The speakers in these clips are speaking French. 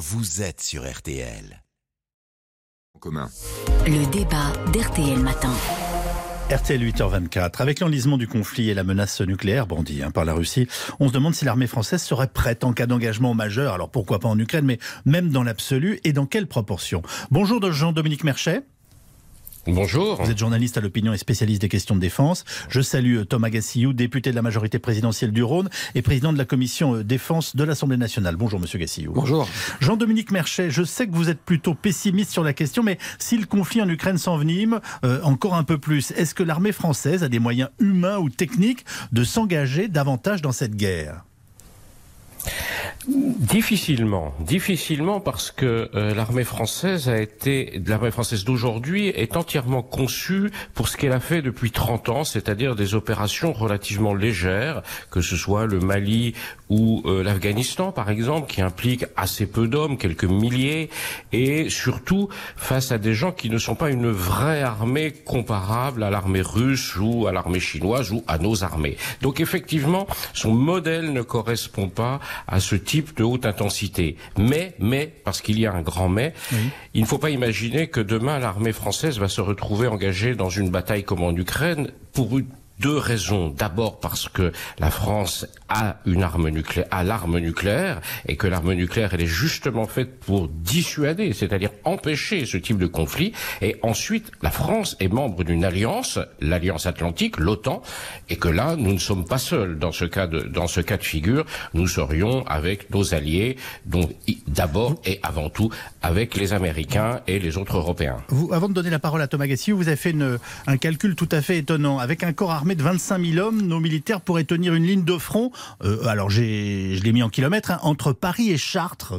vous êtes sur RTL. commun. Le débat d'RTL Matin. RTL 8h24. Avec l'enlisement du conflit et la menace nucléaire brandie hein, par la Russie, on se demande si l'armée française serait prête en cas d'engagement majeur. Alors pourquoi pas en Ukraine, mais même dans l'absolu et dans quelle proportion? Bonjour Jean-Dominique Merchet. Bonjour. Vous êtes journaliste à l'opinion et spécialiste des questions de défense. Je salue euh, Thomas Gassillou, député de la majorité présidentielle du Rhône et président de la commission euh, défense de l'Assemblée nationale. Bonjour Monsieur Gassillou. Bonjour. Jean-Dominique Merchet, je sais que vous êtes plutôt pessimiste sur la question, mais si le conflit en Ukraine s'envenime euh, encore un peu plus, est-ce que l'armée française a des moyens humains ou techniques de s'engager davantage dans cette guerre? Difficilement, difficilement parce que euh, l'armée française a été, l'armée française d'aujourd'hui est entièrement conçue pour ce qu'elle a fait depuis 30 ans, c'est-à-dire des opérations relativement légères, que ce soit le Mali ou euh, l'Afghanistan par exemple, qui impliquent assez peu d'hommes, quelques milliers, et surtout face à des gens qui ne sont pas une vraie armée comparable à l'armée russe ou à l'armée chinoise ou à nos armées. Donc effectivement, son modèle ne correspond pas à ce type de haute intensité. Mais, mais, parce qu'il y a un grand mais, il ne faut pas imaginer que demain l'armée française va se retrouver engagée dans une bataille comme en Ukraine pour une deux raisons. D'abord parce que la France a une arme nucléaire, a l'arme nucléaire, et que l'arme nucléaire, elle est justement faite pour dissuader, c'est-à-dire empêcher ce type de conflit. Et ensuite, la France est membre d'une alliance, l'Alliance Atlantique, l'OTAN, et que là, nous ne sommes pas seuls dans ce cas de, dans ce cas de figure. Nous serions avec nos alliés, donc d'abord et avant tout avec les Américains et les autres Européens. Vous, avant de donner la parole à Thomas Gassiou, vous avez fait une, un calcul tout à fait étonnant. Avec un corps armé de 25 000 hommes, nos militaires pourraient tenir une ligne de front. Euh, alors je l'ai mis en kilomètres hein, entre Paris et Chartres.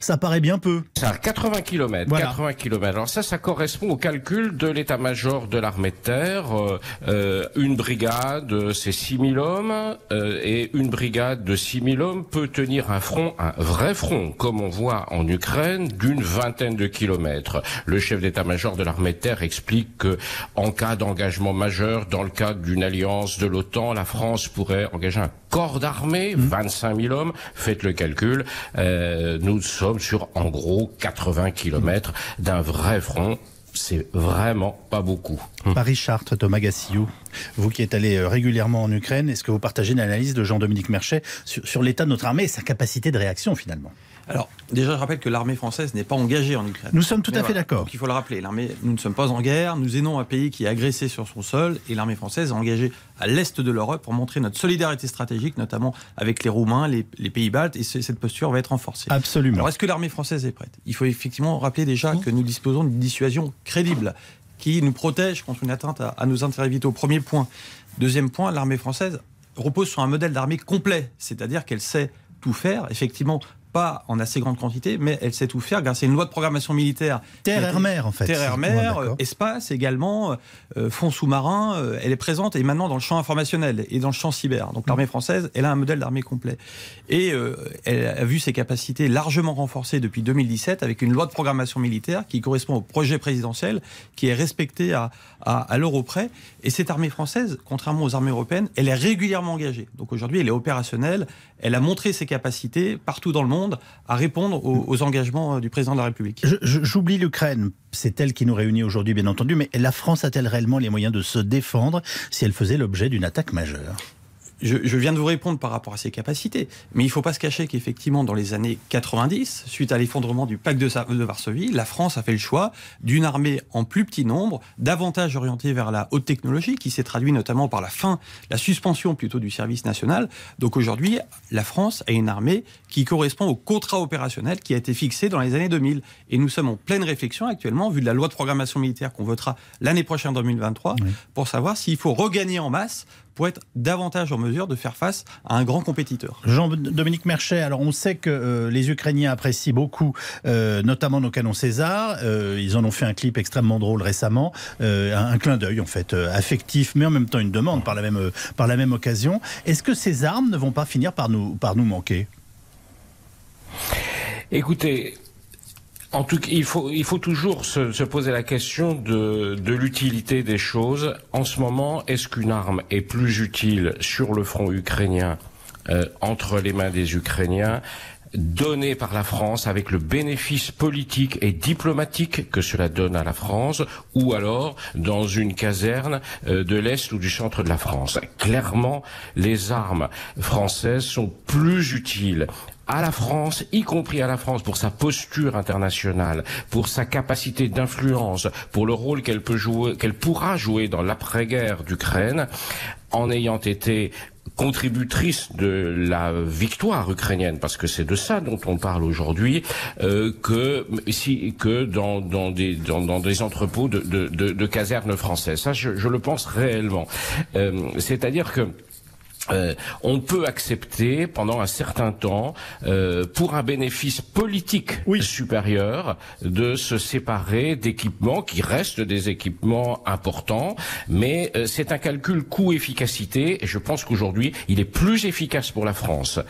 Ça paraît bien peu. Ça a 80 km. 80 km. Alors ça, ça correspond au calcul de l'état-major de l'armée de terre. Euh, euh une brigade, c'est 6 000 hommes, euh, et une brigade de 6 000 hommes peut tenir un front, un vrai front, comme on voit en Ukraine, d'une vingtaine de kilomètres. Le chef d'état-major de l'armée de terre explique que en cas d'engagement majeur, dans le cas d'une alliance de l'OTAN, la France pourrait engager un corps d'armée, 25 mmh. 000 hommes. Faites le calcul. Euh, nous sommes sur en gros 80 kilomètres d'un vrai front c'est vraiment pas beaucoup. Paris-Chartres, Thomas Gassiou, vous qui êtes allé euh, régulièrement en Ukraine, est-ce que vous partagez l'analyse de Jean-Dominique Merchet sur l'état de notre armée et sa capacité de réaction finalement? Alors, déjà, je rappelle que l'armée française n'est pas engagée en Ukraine. Nous sommes tout à fait d'accord. Il faut le rappeler. L'armée, nous ne sommes pas en guerre. Nous aidons un pays qui est agressé sur son sol, et l'armée française est engagée à l'est de l'Europe pour montrer notre solidarité stratégique, notamment avec les Roumains, les, pays baltes, et cette posture va être renforcée. Absolument. Alors, est-ce que l'armée française est prête? Il faut effectivement rappeler déjà que nous disposons d'une dissuasion crédible qui nous protège contre une atteinte à, à nos intérêts vitaux. Premier point. Deuxième point, l'armée française repose sur un modèle d'armée complet, c'est-à-dire qu'elle sait tout faire. Effectivement, pas en assez grande quantité, mais elle sait tout faire grâce à une loi de programmation militaire. Terre, air, mer, en fait. Terre, air, mer, espace également, euh, euh, fonds sous-marins. Euh, elle est présente et maintenant dans le champ informationnel et dans le champ cyber. Donc l'armée française, elle a un modèle d'armée complet. Et elle a vu ses capacités largement renforcées depuis 2017 avec une loi de programmation militaire qui correspond au projet présidentiel, qui est respecté à, à, à l'euro près. Et cette armée française, contrairement aux armées européennes, elle est régulièrement engagée. Donc aujourd'hui, elle est opérationnelle. Elle a montré ses capacités partout dans le monde à répondre aux, engagements euh, du président de la République. J'oublie l'Ukraine, c'est elle qui nous réunit aujourd'hui bien entendu, mais la France a-t-elle réellement les moyens de se défendre si elle faisait l'objet d'une attaque majeure? Je, viens de vous répondre par rapport à ses capacités, mais il ne faut pas se cacher qu'effectivement, dans les années 90, suite à l'effondrement du pacte de, Varsovie, la France a fait le choix d'une armée en plus petit nombre, davantage orientée vers la haute technologie, qui s'est traduit notamment par la fin, la suspension plutôt du service national. Donc aujourd'hui, la France a une armée qui correspond au contrat opérationnel qui a été fixé dans les années 2000. Et nous sommes en pleine réflexion actuellement, vu de la loi de programmation militaire qu'on votera l'année prochaine, 2023, pour savoir s'il faut regagner en masse pour être davantage en mesure de faire face à un grand compétiteur. Jean-Dominique Merchet, alors on sait que euh, les Ukrainiens apprécient beaucoup, euh, notamment nos canons César. Euh, ils en ont fait un clip extrêmement drôle récemment, un, clin d'œil en fait, affectif, mais en même temps une demande par la même, par la même occasion. Est-ce que ces armes ne vont pas finir par nous, par nous manquer? Écoutez, en tout cas, il faut, il faut toujours se, poser la question de, l'utilité des choses. En ce moment, est-ce qu'une arme est plus utile sur le front ukrainien euh, entre les mains des Ukrainiens donné par la France avec le bénéfice politique et diplomatique que cela donne à la France, ou alors dans une caserne euh, de l'Est ou du centre de la France? Clairement, les armes françaises sont plus utiles à la France, y compris à la France, pour sa posture internationale, pour sa capacité d'influence, pour le rôle qu'elle peut jouer, qu'elle pourra jouer dans l'après-guerre d'Ukraine, en ayant été contributrice de la victoire ukrainienne, parce que c'est de ça dont on parle aujourd'hui, euh, que si que dans, dans des dans, dans des entrepôts de, de, de, casernes françaises. Ça, je, je le pense réellement. Euh, C'est-à-dire que euh, on peut accepter pendant un certain temps, euh, pour un bénéfice politique supérieur, de se séparer d'équipements qui restent des équipements importants, mais euh, c'est un calcul coût-efficacité, et je pense qu'aujourd'hui, il est plus efficace pour la France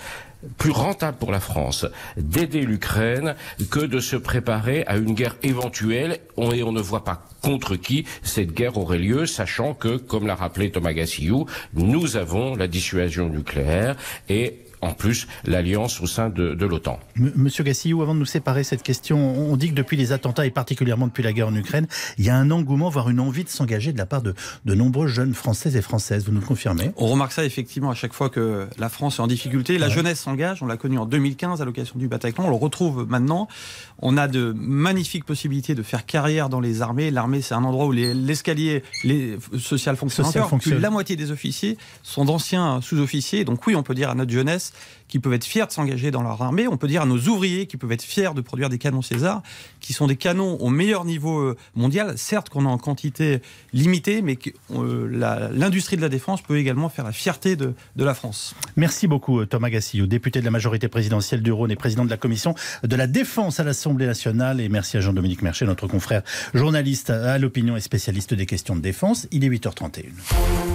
plus rentable pour la France d'aider l'Ukraine que de se préparer à une guerre éventuelle. Et on ne voit pas contre qui cette guerre aurait lieu, sachant que, comme l'a rappelé Thomas Gassiou, nous avons la dissuasion nucléaire et en plus l'alliance au sein de, de l'OTAN. Monsieur Gassillou, avant de nous séparer cette question, on dit que depuis les attentats et particulièrement depuis la guerre en Ukraine, il y a un engouement, voire une envie de s'engager de la part de, de nombreux jeunes Français et Françaises. Vous nous le confirmez? On remarque ça effectivement à chaque fois que la France est en difficulté. La jeunesse s'engage, on l'a connu en 2015 à l'occasion du Bataclan, on le retrouve maintenant. On a de magnifiques possibilités de faire carrière dans les armées. L'armée, c'est un endroit où l'escalier les, social fonctionne social encore. Plus la moitié des officiers sont d'anciens sous-officiers. Donc oui, on peut dire à notre jeunesse qui peuvent être fiers de s'engager dans leur armée. On peut dire à nos ouvriers qui peuvent être fiers de produire des canons César, qui sont des canons au meilleur niveau euh, mondial. Certes qu'on a en quantité limitée, mais euh, l'industrie de la défense peut également faire la fierté de, de la France. Merci beaucoup euh, Thomas Gassillou, député de la majorité présidentielle du Rhône et président de la commission de la défense à l'Assemblée nationale. Et merci à Jean-Dominique Merchet, notre confrère journaliste à l'opinion et spécialiste des questions de défense. Il est 8h31.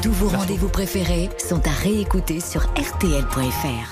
Tous vos rendez-vous préférés sont à réécouter sur rtl.fr.